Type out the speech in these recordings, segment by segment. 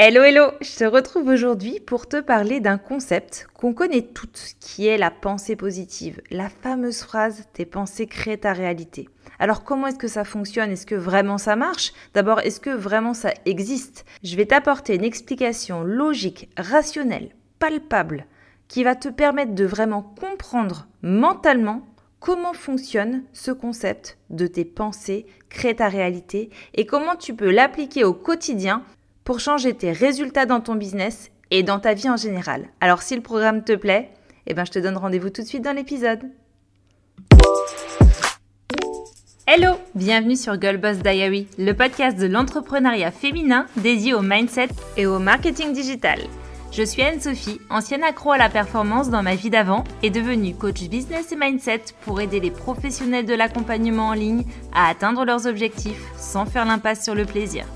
Hello hello, je te retrouve aujourd'hui pour te parler d'un concept qu'on connaît toutes, qui est la pensée positive, la fameuse phrase tes pensées créent ta réalité. Alors comment est-ce que ça fonctionne? Est-ce que vraiment ça marche? D'abord, est-ce que vraiment ça existe? Je vais t'apporter une explication logique, rationnelle, palpable, qui va te permettre de vraiment comprendre mentalement comment fonctionne ce concept de tes pensées créent ta réalité et comment tu peux l'appliquer au quotidien pour changer tes résultats dans ton business et dans ta vie en général. Alors si le programme te plaît, eh ben je te donne rendez-vous tout de suite dans l'épisode. Hello, bienvenue sur Girl Boss Diary, le podcast de l'entrepreneuriat féminin dédié au mindset et au marketing digital. Je suis Anne-Sophie, ancienne accro à la performance dans ma vie d'avant et devenue coach business et mindset pour aider les professionnels de l'accompagnement en ligne à atteindre leurs objectifs sans faire l'impasse sur le plaisir.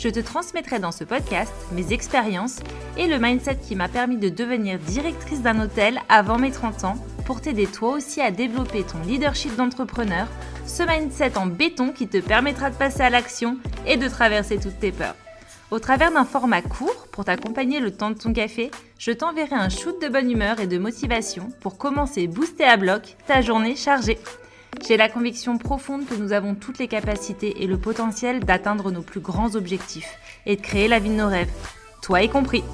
Je te transmettrai dans ce podcast mes expériences et le mindset qui m'a permis de devenir directrice d'un hôtel avant mes 30 ans pour t'aider toi aussi à développer ton leadership d'entrepreneur, ce mindset en béton qui te permettra de passer à l'action et de traverser toutes tes peurs. Au travers d'un format court pour t'accompagner le temps de ton café, je t'enverrai un shoot de bonne humeur et de motivation pour commencer booster à bloc ta journée chargée. J'ai la conviction profonde que nous avons toutes les capacités et le potentiel d'atteindre nos plus grands objectifs et de créer la vie de nos rêves, toi y compris.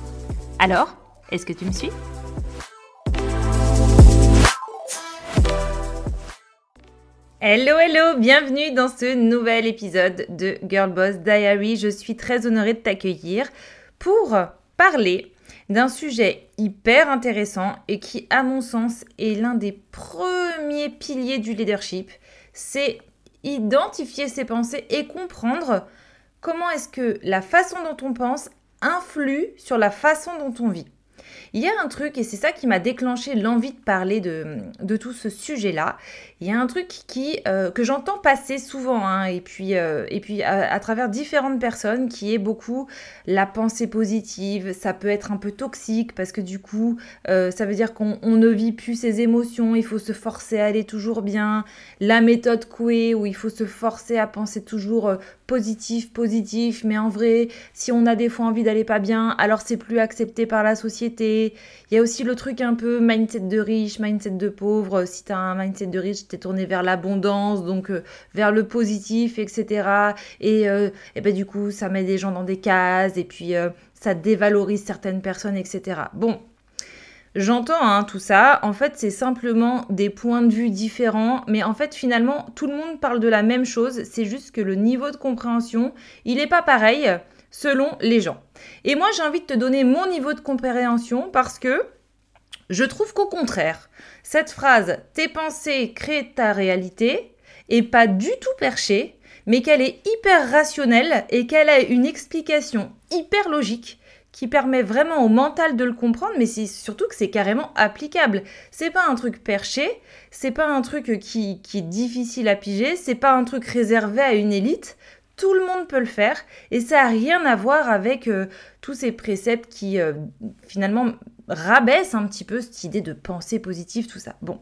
Alors, est-ce que tu me suis? Hello hello, bienvenue dans ce nouvel épisode de Girl Boss Diary. Je suis très honorée de t'accueillir pour parler d'un sujet hyper intéressant et qui, à mon sens, est l'un des premiers piliers du leadership. C'est identifier ses pensées et comprendre comment est-ce que la façon dont on pense influe sur la façon dont on vit. Il y a un truc, et c'est ça qui m'a déclenché l'envie de parler de, tout ce sujet-là. Il y a un truc qui, euh, que j'entends passer souvent, hein, et puis, euh, et puis à, travers différentes personnes, qui est beaucoup la pensée positive. Ça peut être un peu toxique parce que du coup, euh, ça veut dire qu'on ne vit plus ses émotions, il faut se forcer à aller toujours bien. La méthode Coué, où il faut se forcer à penser toujours positif, positif, mais en vrai, si on a des fois envie d'aller pas bien, alors c'est plus accepté par la société. Il y a aussi le truc un peu mindset de riche, mindset de pauvre. Si tu as un mindset de riche, tu es tourné vers l'abondance, donc euh, vers le positif, etc. Et, euh, ben, du coup, ça met des gens dans des cases et puis euh, ça dévalorise certaines personnes, etc. Bon, J'entends hein, tout ça, en fait c'est simplement des points de vue différents, mais en fait finalement tout le monde parle de la même chose, c'est juste que le niveau de compréhension, il n'est pas pareil selon les gens. Et moi, j'ai envie de te donner mon niveau de compréhension parce que je trouve qu'au contraire, cette phrase tes pensées créent ta réalité est pas du tout perchée, mais qu'elle est hyper rationnelle et qu'elle a une explication hyper logique qui permet vraiment au mental de le comprendre, mais c'est surtout que c'est carrément applicable. C'est pas un truc perché, c'est pas un truc qui, est difficile à piger, c'est pas un truc réservé à une élite. Tout le monde peut le faire et ça n'a rien à voir avec euh, tous ces préceptes qui euh, finalement rabaissent un petit peu cette idée de pensée positive, tout ça. Bon,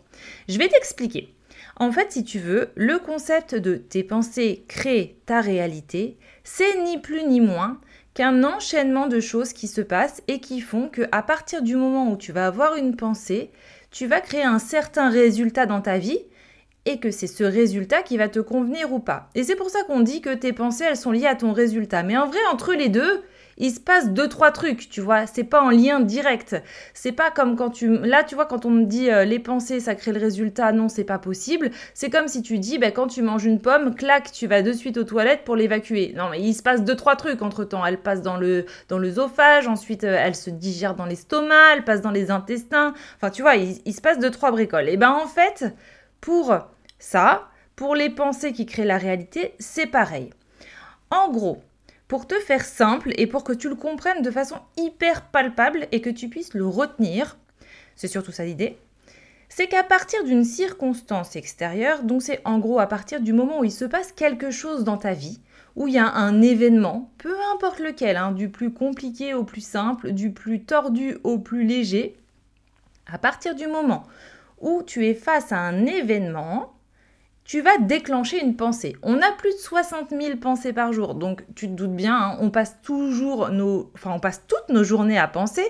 je vais t'expliquer. En fait, si tu veux, le concept de tes pensées créent ta réalité, c'est ni plus ni moins qu'un enchaînement de choses qui se passent et qui font que à partir du moment où tu vas avoir une pensée, tu vas créer un certain résultat dans ta vie et que c'est ce résultat qui va te convenir ou pas. Et c'est pour ça qu'on dit que tes pensées, elles sont liées à ton résultat. Mais en vrai, entre les deux, il se passe deux trois trucs, tu vois, c'est pas en lien direct. C'est pas comme quand tu là tu vois quand on me dit euh, les pensées ça crée le résultat, non, c'est pas possible. C'est comme si tu dis ben quand tu manges une pomme, clac, tu vas de suite aux toilettes pour l'évacuer. Non, mais il se passe deux trois trucs entre-temps, elle passe dans le dans l'œsophage, ensuite euh, elle se digère dans l'estomac, elle passe dans les intestins. Enfin, tu vois, il, il se passe deux trois bricoles. Et ben en fait, pour ça, pour les pensées qui créent la réalité, c'est pareil. En gros, pour te faire simple et pour que tu le comprennes de façon hyper palpable et que tu puisses le retenir, c'est surtout ça l'idée, c'est qu'à partir d'une circonstance extérieure, donc c'est en gros à partir du moment où il se passe quelque chose dans ta vie, où il y a un événement, peu importe lequel, hein, du plus compliqué au plus simple, du plus tordu au plus léger, à partir du moment où tu es face à un événement, tu vas déclencher une pensée. On a plus de 60 000 pensées par jour, donc tu te doutes bien, hein, on passe toujours nos, enfin on passe toutes nos journées à penser.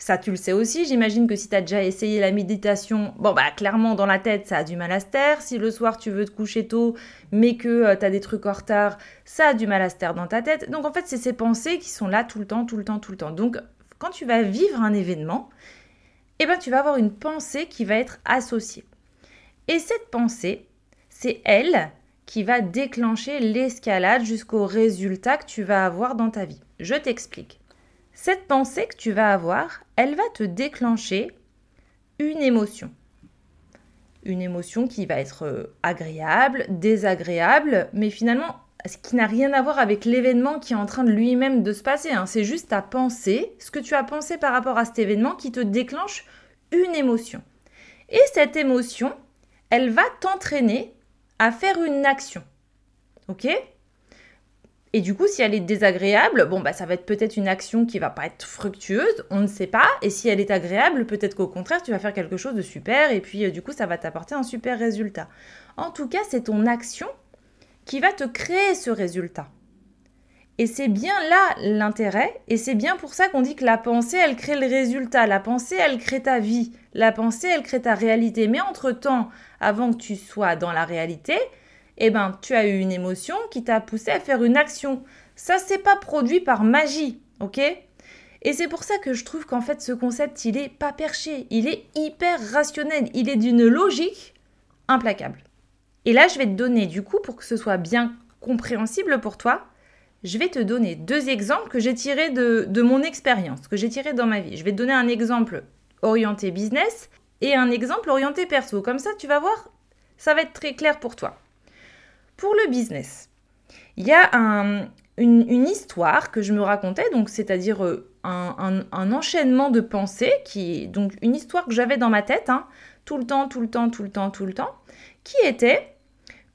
Ça, tu le sais aussi. J'imagine que si tu as déjà essayé la méditation, bon, bah, clairement, dans la tête, ça a du mal à se taire. Si le soir, tu veux te coucher tôt, mais que euh, tu as des trucs en retard, ça a du mal à se taire dans ta tête. Donc, en fait, c'est ces pensées qui sont là tout le temps, tout le temps, tout le temps. Donc, quand tu vas vivre un événement, eh ben, tu vas avoir une pensée qui va être associée. Et cette pensée, c'est elle qui va déclencher l'escalade jusqu'au résultat que tu vas avoir dans ta vie. Je t'explique. Cette pensée que tu vas avoir, elle va te déclencher une émotion. Une émotion qui va être euh, agréable, désagréable, mais finalement, qui n'a rien à voir avec l'événement qui est en train de lui-même de se passer. Hein. C'est juste ta pensée, ce que tu as pensé par rapport à cet événement qui te déclenche une émotion. Et cette émotion, elle va t'entraîner à faire une action. Ok? Et du coup, si elle est désagréable, bon, bah, ça va être peut-être une action qui va pas être fructueuse, on ne sait pas. Et si elle est agréable, peut-être qu'au contraire, tu vas faire quelque chose de super et puis euh, du coup, ça va t'apporter un super résultat. En tout cas, c'est ton action qui va te créer ce résultat. Et c'est bien là l'intérêt, et c'est bien pour ça qu'on dit que la pensée, elle crée le résultat. La pensée, elle crée ta vie. La pensée, elle crée ta réalité. Mais entre-temps, avant que tu sois dans la réalité, eh ben, tu as eu une émotion qui t'a poussé à faire une action. Ça, c'est pas produit par magie, ok? Et c'est pour ça que je trouve qu'en fait, ce concept, il est pas perché, il est hyper rationnel, il est d'une logique implacable. Et là, je vais te donner, du coup, pour que ce soit bien compréhensible pour toi, je vais te donner deux exemples que j'ai tirés de, de mon expérience, que j'ai tirés dans ma vie. Je vais te donner un exemple orienté business et un exemple orienté perso. Comme ça, tu vas voir, ça va être très clair pour toi. Pour le business, il y a une, histoire que je me racontais, donc c'est-à-dire euh, un, enchaînement de pensées, qui donc une histoire que j'avais dans ma tête, hein, tout le temps, tout le temps, tout le temps, tout le temps, qui était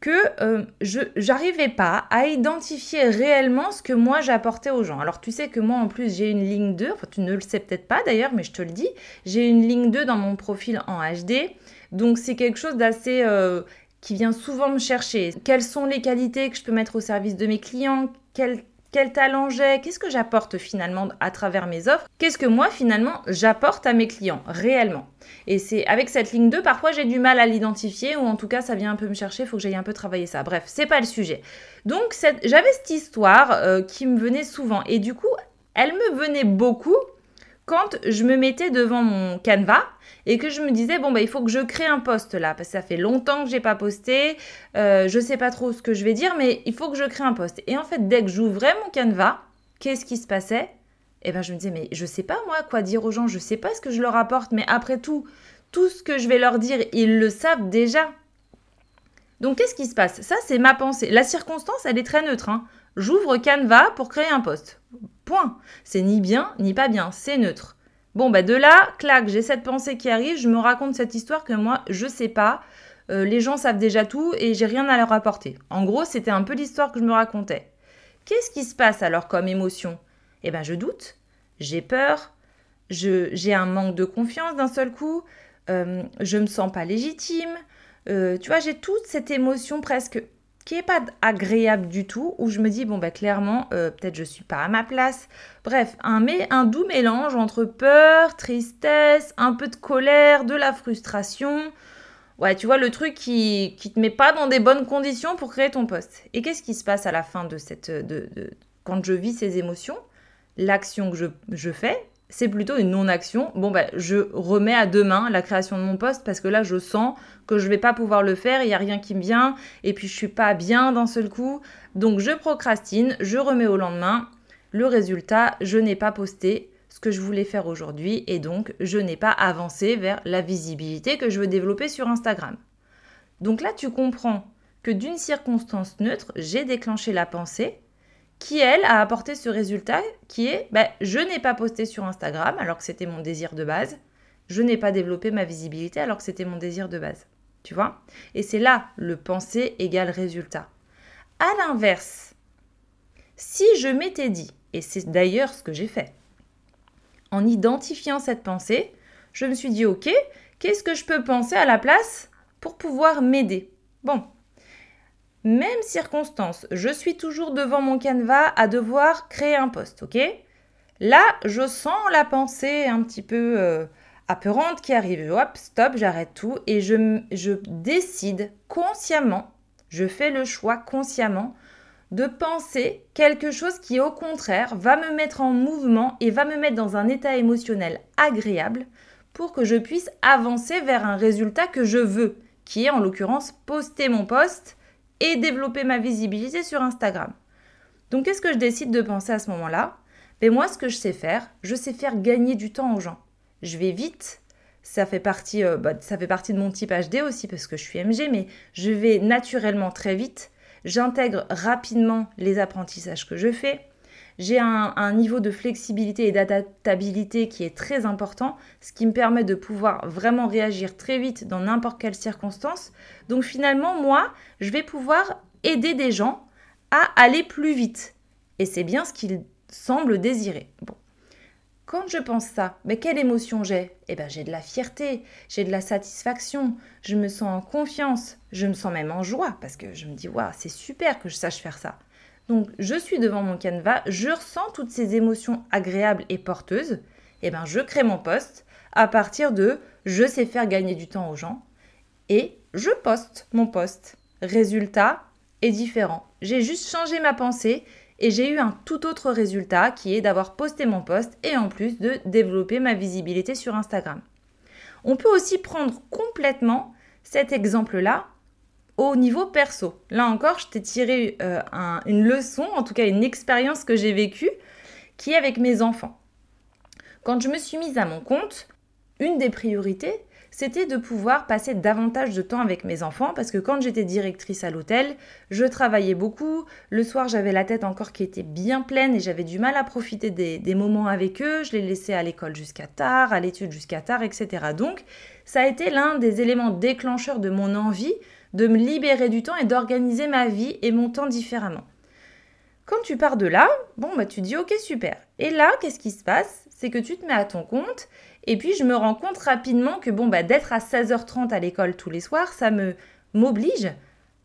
que euh, je n'arrivais pas à identifier réellement ce que moi j'apportais aux gens. Alors tu sais que moi en plus j'ai une ligne 2, enfin tu ne le sais peut-être pas d'ailleurs, mais je te le dis, j'ai une ligne 2 dans mon profil en HD. Donc c'est quelque chose d'assez euh, qui vient souvent me chercher. Quelles sont les qualités que je peux mettre au service de mes clients? Quel talent j'ai? Qu'est-ce que j'apporte finalement à travers mes offres? Qu'est-ce que moi finalement j'apporte à mes clients réellement? Et c'est avec cette ligne 2, parfois j'ai du mal à l'identifier ou en tout cas ça vient un peu me chercher, il faut que j'aille un peu travailler ça. Bref, c'est pas le sujet. Donc j'avais cette histoire euh, qui me venait souvent et du coup elle me venait beaucoup quand je me mettais devant mon canevas et que je me disais bon bah il faut que je crée un post là parce que ça fait longtemps que j'ai pas posté, euh, je sais pas trop ce que je vais dire mais il faut que je crée un post. Et en fait dès que j'ouvrais mon canevas, qu'est-ce qui se passait? Eh ben je me disais mais je sais pas moi quoi dire aux gens, je sais pas ce que je leur apporte mais après tout tout ce que je vais leur dire, ils le savent déjà. Donc qu'est-ce qui se passe? Ça c'est ma pensée. La circonstance elle est très neutre. Hein. J'ouvre Canva pour créer un post. Point. C'est ni bien ni pas bien, c'est neutre. Bon, bah de là, clac, j'ai cette pensée qui arrive, je me raconte cette histoire que moi, je sais pas. Euh, les gens savent déjà tout et j'ai rien à leur apporter. En gros, c'était un peu l'histoire que je me racontais. Qu'est-ce qui se passe alors comme émotion? Eh ben, je doute, j'ai peur, j'ai un manque de confiance d'un seul coup, euh, je me sens pas légitime. Euh, tu vois, j'ai toute cette émotion presque qui est pas agréable du tout, où je me dis, bon, bah clairement, euh, peut-être je suis pas à ma place. Bref, un, un doux mélange entre peur, tristesse, un peu de colère, de la frustration. Ouais, tu vois, le truc qui, qui te met pas dans des bonnes conditions pour créer ton poste. Et qu'est-ce qui se passe à la fin de cette. De, de, quand je vis ces émotions? L'action que je, je fais, c'est plutôt une non-action. Bon, bah, je remets à demain la création de mon poste parce que là, je sens que je vais pas pouvoir le faire, il n'y a rien qui me vient, et puis je suis pas bien d'un seul coup. Donc, je procrastine, je remets au lendemain. Le résultat, je n'ai pas posté ce que je voulais faire aujourd'hui, et donc, je n'ai pas avancé vers la visibilité que je veux développer sur Instagram. Donc là, tu comprends que d'une circonstance neutre, j'ai déclenché la pensée qui, elle, a apporté ce résultat qui est ben, je n'ai pas posté sur Instagram alors que c'était mon désir de base. Je n'ai pas développé ma visibilité alors que c'était mon désir de base. Tu vois Et c'est là le pensée égale résultat. À l'inverse, si je m'étais dit, et c'est d'ailleurs ce que j'ai fait, en identifiant cette pensée, je me suis dit, ok, qu'est-ce que je peux penser à la place pour pouvoir m'aider? Bon, même circonstance, je suis toujours devant mon canevas à devoir créer un post, ok? Là, je sens la pensée un petit peu euh, qui arrive. Hop, stop, j'arrête tout et je, je décide consciemment, je fais le choix consciemment de penser quelque chose qui au contraire va me mettre en mouvement et va me mettre dans un état émotionnel agréable pour que je puisse avancer vers un résultat que je veux, qui est en l'occurrence poster mon post et développer ma visibilité sur Instagram. Donc qu'est-ce que je décide de penser à ce moment-là? Mais ben, moi ce que je sais faire, je sais faire gagner du temps aux gens. Je vais vite, ça fait partie, euh, bah, ça fait partie de mon type HD aussi parce que je suis MG, mais je vais naturellement très vite J'intègre rapidement les apprentissages que je fais. J'ai un, niveau de flexibilité et d'adaptabilité qui est très important, ce qui me permet de pouvoir vraiment réagir très vite dans n'importe quelle circonstance. Donc finalement, moi, je vais pouvoir aider des gens à aller plus vite. Et c'est bien ce qu'ils semblent désirer. Bon. Quand je pense ça, mais quelle émotion j'ai? Eh bien, j'ai de la fierté, j'ai de la satisfaction, je me sens en confiance, je me sens même en joie parce que je me dis, waouh, c'est super que je sache faire ça. Donc, je suis devant mon canevas, je ressens toutes ces émotions agréables et porteuses. Eh bien, je crée mon poste à partir de je sais faire gagner du temps aux gens et je poste mon poste. Résultat est différent. J'ai juste changé ma pensée et j'ai eu un tout autre résultat qui est d'avoir posté mon post et en plus de développer ma visibilité sur Instagram. On peut aussi prendre complètement cet exemple-là au niveau perso. Là encore, je t'ai tiré euh, une leçon, en tout cas une expérience que j'ai vécue, qui est avec mes enfants. Quand je me suis mise à mon compte, une des priorités, c'était de pouvoir passer davantage de temps avec mes enfants parce que quand j'étais directrice à l'hôtel, je travaillais beaucoup. Le soir, j'avais la tête encore qui était bien pleine et j'avais du mal à profiter des, des moments avec eux. Je les laissais à l'école jusqu'à tard, à l'étude jusqu'à tard, etc. Donc, ça a été l'un des éléments déclencheurs de mon envie de me libérer du temps et d'organiser ma vie et mon temps différemment. Quand tu pars de là, bon, bah, tu dis ok, super. Et là, qu'est-ce qui se passe? C'est que tu te mets à ton compte et puis je me rends compte rapidement que bon, bah, d'être à 16h30 à l'école tous les soirs, ça me m'oblige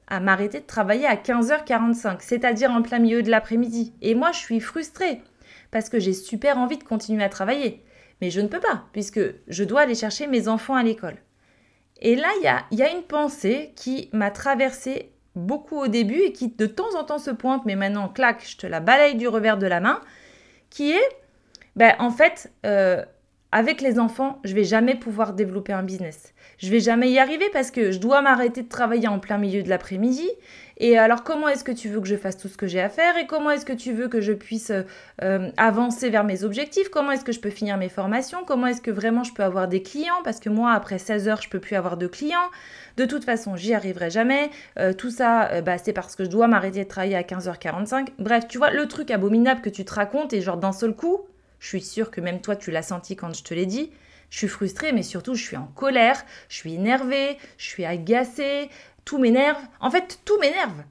à m'arrêter de travailler à 15h45, c'est-à-dire en plein milieu de l'après-midi. Et moi, je suis frustrée parce que j'ai super envie de continuer à travailler. Mais je ne peux pas, puisque je dois aller chercher mes enfants à l'école. Et là, il y a, une pensée qui m'a traversée beaucoup au début et qui de temps en temps se pointe, mais maintenant, clac, je te la balaye du revers de la main, qui est, ben, en fait, euh, avec les enfants, je vais jamais pouvoir développer un business. Je vais jamais y arriver parce que je dois m'arrêter de travailler en plein milieu de l'après-midi. Et alors, comment est-ce que tu veux que je fasse tout ce que j'ai à faire? Et comment est-ce que tu veux que je puisse euh, avancer vers mes objectifs? Comment est-ce que je peux finir mes formations? Comment est-ce que vraiment je peux avoir des clients? Parce que moi, après 16 heures, je peux plus avoir de clients. De toute façon, j'y arriverai jamais. Euh, tout ça, euh, bah, c'est parce que je dois m'arrêter de travailler à 15h45. Bref, tu vois, le truc abominable que tu te racontes et genre d'un seul coup, je suis sûre que même toi, tu l'as senti quand je te l'ai dit. Je suis frustrée, mais surtout, je suis en colère, je suis énervée, je suis agacée, tout m'énerve. En fait, tout m'énerve.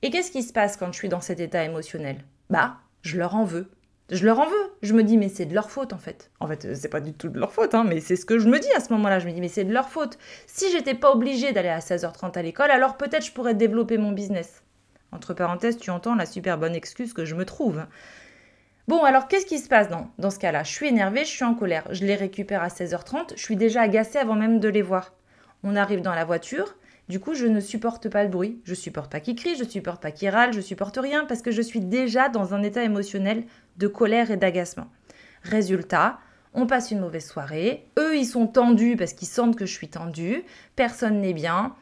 Et qu'est-ce qui se passe quand je suis dans cet état émotionnel? Bah, je leur en veux. Je leur en veux. Je me dis, mais c'est de leur faute en fait. En fait, c'est pas du tout de leur faute, hein, mais c'est ce que je me dis à ce moment-là. Je me dis, mais c'est de leur faute. Si j'étais pas obligée d'aller à 16h30 à l'école, alors peut-être je pourrais développer mon business. Entre parenthèses, tu entends la super bonne excuse que je me trouve. Bon, alors qu'est-ce qui se passe dans, dans ce cas-là? Je suis énervée, je suis en colère. Je les récupère à 16h30, je suis déjà agacée avant même de les voir. On arrive dans la voiture, du coup, je ne supporte pas le bruit, je supporte pas qu'ils crient, je supporte pas qu'ils râlent, je supporte rien parce que je suis déjà dans un état émotionnel de colère et d'agacement. Résultat, on passe une mauvaise soirée, eux ils sont tendus parce qu'ils sentent que je suis tendue, personne n'est bien.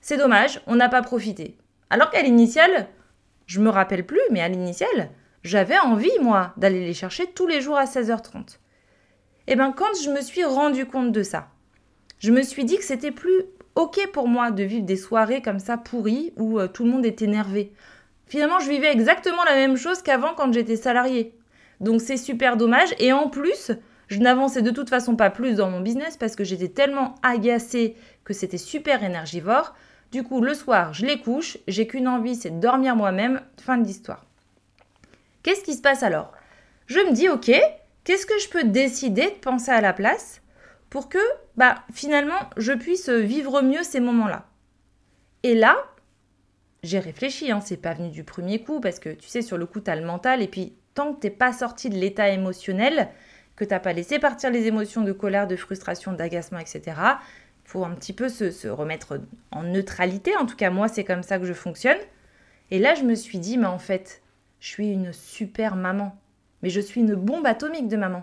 C'est dommage, on n'a pas profité. Alors qu'à l'initiale, je me rappelle plus, mais à l'initiale, j'avais envie, moi, d'aller les chercher tous les jours à 16h30. Et bien, quand je me suis rendu compte de ça, je me suis dit que c'était plus OK pour moi de vivre des soirées comme ça pourries où euh, tout le monde est énervé. Finalement, je vivais exactement la même chose qu'avant quand j'étais salarié. Donc c'est super dommage. Et en plus, je n'avançais de toute façon pas plus dans mon business parce que j'étais tellement agacée que c'était super énergivore. Du coup, le soir, je les couche, j'ai qu'une envie, c'est de dormir moi-même. Fin de l'histoire. Qu'est-ce qui se passe alors? Je me dis, ok, qu'est-ce que je peux décider de penser à la place pour que, bah, finalement, je puisse vivre mieux ces moments-là? Et là, j'ai réfléchi, hein, c'est pas venu du premier coup, parce que tu sais, sur le coup, tu as le mental, et puis tant que t'es pas sorti de l'état émotionnel, que t'as pas laissé partir les émotions de colère, de frustration, d'agacement, etc., faut un petit peu se, se, remettre en neutralité. En tout cas, moi, c'est comme ça que je fonctionne. Et là, je me suis dit, mais en fait, je suis une super maman. Mais je suis une bombe atomique de maman.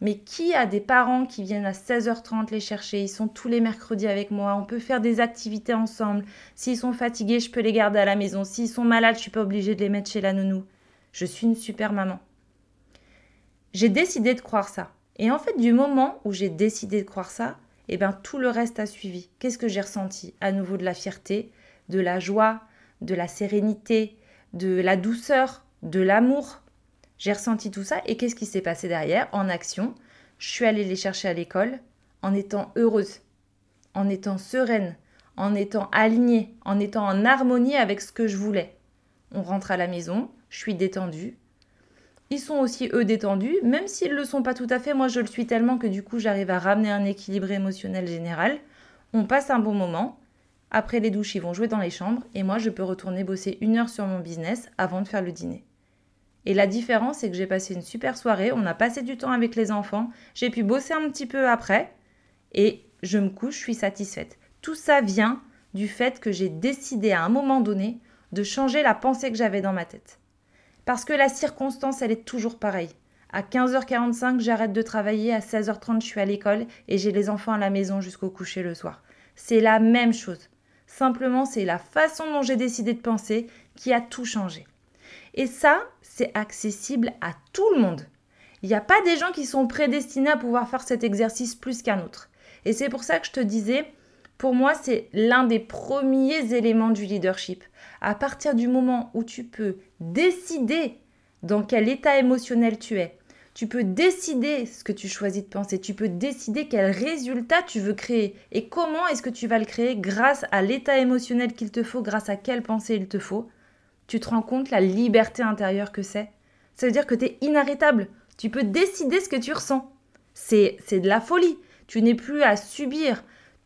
Mais qui a des parents qui viennent à 16h30 les chercher? Ils sont tous les mercredis avec moi. On peut faire des activités ensemble. S'ils sont fatigués, je peux les garder à la maison. S'ils sont malades, je suis pas obligée de les mettre chez la nounou. Je suis une super maman. J'ai décidé de croire ça. Et en fait, du moment où j'ai décidé de croire ça, eh bien, tout le reste a suivi. Qu'est-ce que j'ai ressenti? À nouveau de la fierté, de la joie, de la sérénité, de la douceur, de l'amour. J'ai ressenti tout ça et qu'est-ce qui s'est passé derrière? En action, je suis allée les chercher à l'école en étant heureuse, en étant sereine, en étant alignée, en étant en harmonie avec ce que je voulais. On rentre à la maison, je suis détendue. Ils sont aussi eux détendus, même s'ils ne le sont pas tout à fait, moi je le suis tellement que du coup j'arrive à ramener un équilibre émotionnel général. On passe un bon moment, après les douches, ils vont jouer dans les chambres et moi, je peux retourner bosser une heure sur mon business avant de faire le dîner. Et la différence, c'est que j'ai passé une super soirée, on a passé du temps avec les enfants, j'ai pu bosser un petit peu après et je me couche, je suis satisfaite. Tout ça vient du fait que j'ai décidé à un moment donné de changer la pensée que j'avais dans ma tête. Parce que la circonstance, elle est toujours pareille. À 15h45, j'arrête de travailler, à 16h30, je suis à l'école et j'ai les enfants à la maison jusqu'au coucher le soir. C'est la même chose. Simplement, c'est la façon dont j'ai décidé de penser qui a tout changé. Et ça, c'est accessible à tout le monde. Il n'y a pas des gens qui sont prédestinés à pouvoir faire cet exercice plus qu'un autre. Et c'est pour ça que je te disais, pour moi, c'est l'un des premiers éléments du leadership. À partir du moment où tu peux décider dans quel état émotionnel tu es, tu peux décider ce que tu choisis de penser, tu peux décider quel résultat tu veux créer et comment est-ce que tu vas le créer grâce à l'état émotionnel qu'il te faut, grâce à quelle pensée il te faut. Tu te rends compte la liberté intérieure que c'est Ça veut dire que tu es inarrêtable. Tu peux décider ce que tu ressens. C'est de la folie. Tu n'es plus à subir.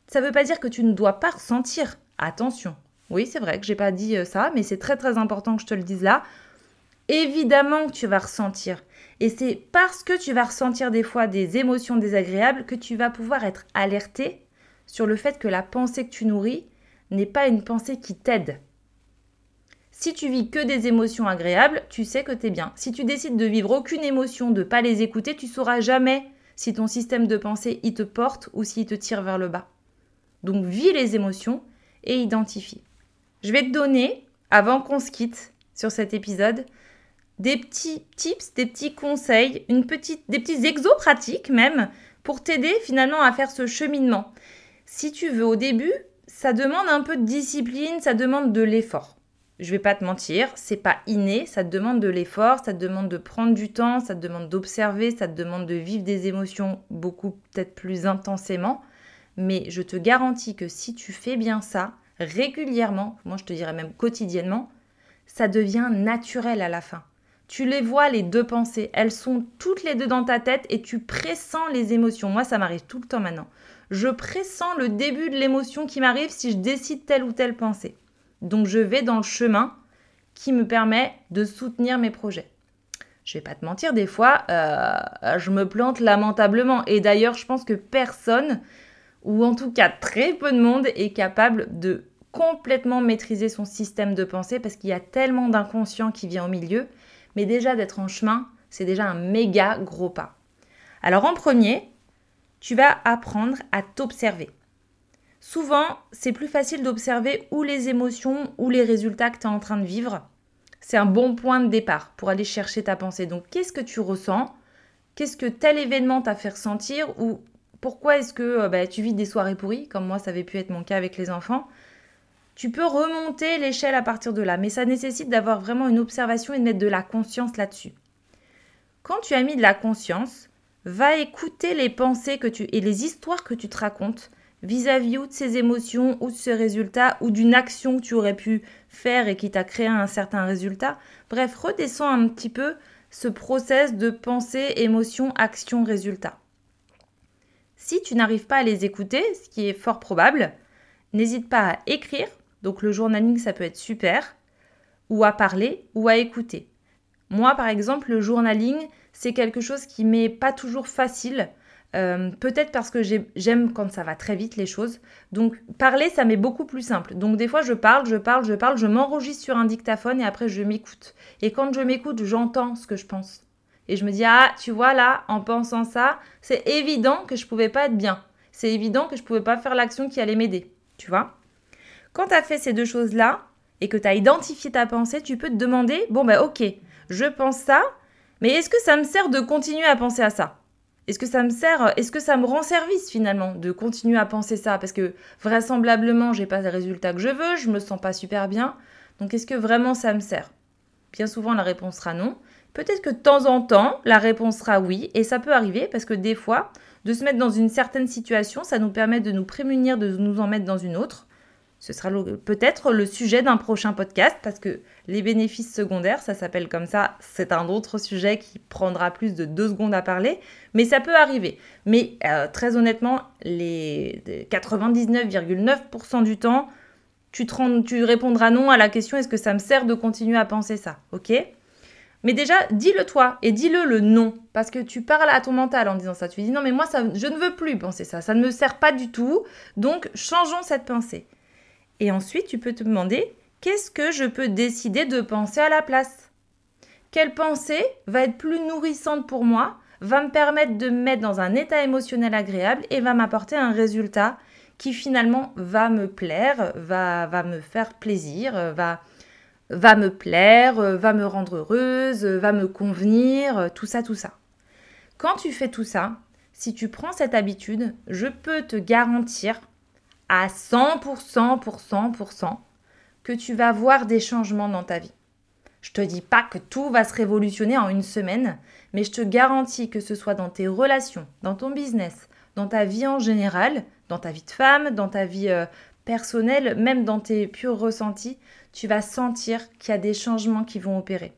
Ça ne veut pas dire que tu ne dois pas ressentir. Attention. Oui, c'est vrai que j'ai pas dit euh, ça, mais c'est très très important que je te le dise là. Évidemment que tu vas ressentir. Et c'est parce que tu vas ressentir des fois des émotions désagréables que tu vas pouvoir être alerté sur le fait que la pensée que tu nourris n'est pas une pensée qui t'aide. Si tu vis que des émotions agréables, tu sais que tu es bien. Si tu décides de vivre aucune émotion, de pas les écouter, tu sauras jamais si ton système de pensée il te porte ou s'il te tire vers le bas. Donc vis les émotions et identifie. Je vais te donner, avant qu'on se quitte sur cet épisode, des petits tips, des petits conseils, des petits exos pratiques même pour t'aider finalement à faire ce cheminement. Si tu veux au début, ça demande un peu de discipline, ça demande de l'effort. Je vais pas te mentir, c'est pas inné, ça te demande de l'effort, ça te demande de prendre du temps, ça te demande d'observer, ça te demande de vivre des émotions beaucoup peut-être plus intensément. Mais je te garantis que si tu fais bien ça régulièrement, moi je te dirais même quotidiennement, ça devient naturel à la fin. Tu les vois, les deux pensées. Elles sont toutes les deux dans ta tête et tu pressens les émotions. Moi, ça m'arrive tout le temps maintenant. Je pressens le début de l'émotion qui m'arrive si je décide telle ou telle pensée. Donc, je vais dans le chemin qui me permet de soutenir mes projets. Je vais pas te mentir, des fois, euh, je me plante lamentablement. Et d'ailleurs, je pense que personne, ou en tout cas très peu de monde, est capable de complètement maîtriser son système de pensée parce qu'il y a tellement d'inconscient qui vient au milieu mais déjà d'être en chemin, c'est déjà un méga gros pas. Alors en premier, tu vas apprendre à t'observer. Souvent, c'est plus facile d'observer où les émotions ou les résultats que tu es en train de vivre. C'est un bon point de départ pour aller chercher ta pensée. Donc, qu'est-ce que tu ressens? Qu'est-ce que tel événement t'a fait ressentir? Ou pourquoi est-ce que euh, bah, tu vis des soirées pourries, comme moi ça avait pu être mon cas avec les enfants? Tu peux remonter l'échelle à partir de là, mais ça nécessite d'avoir vraiment une observation et de mettre de la conscience là-dessus. Quand tu as mis de la conscience, va écouter les pensées que tu et les histoires que tu te racontes vis-à-vis ou de ces émotions ou de ce résultat ou d'une action que tu aurais pu faire et qui t'a créé un certain résultat. Bref, redescends un petit peu ce process de pensée, émotion, action, résultat. Si tu n'arrives pas à les écouter, ce qui est fort probable, n'hésite pas à écrire donc le journaling, ça peut être super. ou à parler ou à écouter. Moi, par exemple, le journaling, c'est quelque chose qui m'est pas toujours facile. Euh, peut-être parce que j'aime quand ça va très vite les choses. Donc parler, ça m'est beaucoup plus simple. Donc des fois, je parle, je parle, je parle, je m'enregistre sur un dictaphone et après, je m'écoute. Et quand je m'écoute, j'entends ce que je pense. Et je me dis, ah, tu vois là, en pensant ça, c'est évident que je pouvais pas être bien. C'est évident que je pouvais pas faire l'action qui allait m'aider. Tu vois? Quand tu as fait ces deux choses-là et que tu as identifié ta pensée, tu peux te demander, bon ben ok, je pense ça, mais est-ce que ça me sert de continuer à penser à ça? Est-ce que ça me sert, est-ce que ça me rend service finalement de continuer à penser ça? Parce que vraisemblablement, j'ai pas les résultats que je veux, je me sens pas super bien. Donc est-ce que vraiment ça me sert? Bien souvent, la réponse sera non. Peut-être que de temps en temps, la réponse sera oui, et ça peut arriver parce que des fois, de se mettre dans une certaine situation, ça nous permet de nous prémunir de nous en mettre dans une autre. Ce sera peut-être le sujet d'un prochain podcast parce que les bénéfices secondaires, ça s'appelle comme ça, c'est un autre sujet qui prendra plus de deux secondes à parler, mais ça peut arriver. Mais euh, très honnêtement, les 99,9% du temps, tu, répondras non à la question est-ce que ça me sert de continuer à penser ça Ok? Mais déjà, dis-le toi et dis-le le non. Parce que tu parles à ton mental en disant ça. Tu dis non, mais moi, je ne veux plus penser ça. Ça ne me sert pas du tout. Donc, changeons cette pensée. Et ensuite, tu peux te demander, qu'est-ce que je peux décider de penser à la place? Quelle pensée va être plus nourrissante pour moi, va me permettre de me mettre dans un état émotionnel agréable et va m'apporter un résultat qui finalement va me plaire, va, me faire plaisir, va me plaire, va me rendre heureuse, va me convenir, tout ça, tout ça. Quand tu fais tout ça, si tu prends cette habitude, je peux te garantir à 100%, pour 100%, que tu vas voir des changements dans ta vie. Je te dis pas que tout va se révolutionner en une semaine, mais je te garantis que ce soit dans tes relations, dans ton business, dans ta vie en général, dans ta vie de femme, dans ta vie euh, personnelle, même dans tes purs ressentis, tu vas sentir qu'il y a des changements qui vont opérer.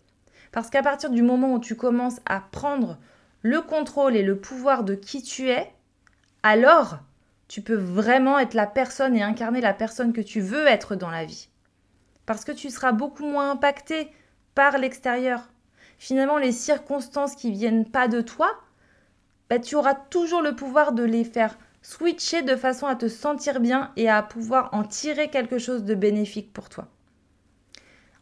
Parce qu'à partir du moment où tu commences à prendre le contrôle et le pouvoir de qui tu es, alors tu peux vraiment être la personne et incarner la personne que tu veux être dans la vie. Parce que tu seras beaucoup moins impacté par l'extérieur. Finalement, les circonstances qui viennent pas de toi, bah, tu auras toujours le pouvoir de les faire switcher de façon à te sentir bien et à pouvoir en tirer quelque chose de bénéfique pour toi.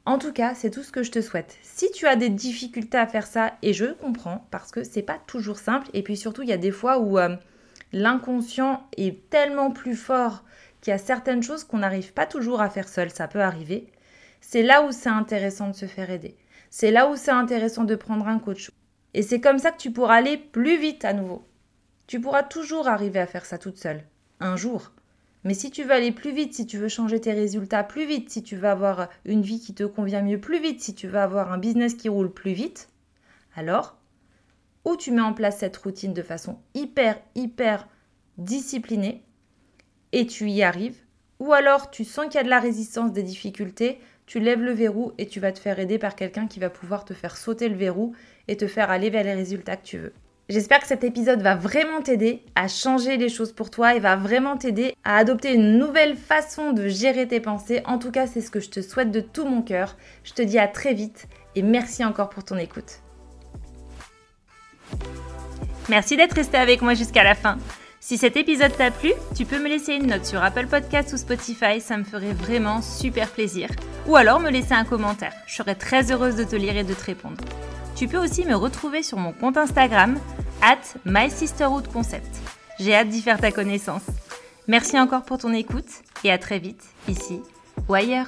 En tout cas, c'est tout ce que je te souhaite. Si tu as des difficultés à faire ça, et je comprends, parce que c'est pas toujours simple, et puis surtout, il y a des fois où euh, l'inconscient est tellement plus fort qu'il y a certaines choses qu'on n'arrive pas toujours à faire seul, ça peut arriver. C'est là où c'est intéressant de se faire aider. C'est là où c'est intéressant de prendre un coach. Et c'est comme ça que tu pourras aller plus vite à nouveau. Tu pourras toujours arriver à faire ça toute seule, un jour. Mais si tu veux aller plus vite, si tu veux changer tes résultats plus vite, si tu veux avoir une vie qui te convient mieux plus vite, si tu veux avoir un business qui roule plus vite, alors ou tu mets en place cette routine de façon hyper, hyper disciplinée et tu y arrives, ou alors tu sens qu'il y a de la résistance, des difficultés, tu lèves le verrou et tu vas te faire aider par quelqu'un qui va pouvoir te faire sauter le verrou et te faire aller vers les résultats que tu veux. J'espère que cet épisode va vraiment t'aider à changer les choses pour toi et va vraiment t'aider à adopter une nouvelle façon de gérer tes pensées. En tout cas, c'est ce que je te souhaite de tout mon cœur. Je te dis à très vite et merci encore pour ton écoute. Merci d'être resté avec moi jusqu'à la fin. Si cet épisode t'a plu, tu peux me laisser une note sur Apple Podcasts ou Spotify, ça me ferait vraiment super plaisir. Ou alors me laisser un commentaire, je serais très heureuse de te lire et de te répondre. Tu peux aussi me retrouver sur mon compte Instagram, at MySisterhoodConcept. J'ai hâte d'y faire ta connaissance. Merci encore pour ton écoute et à très vite, ici ou ailleurs.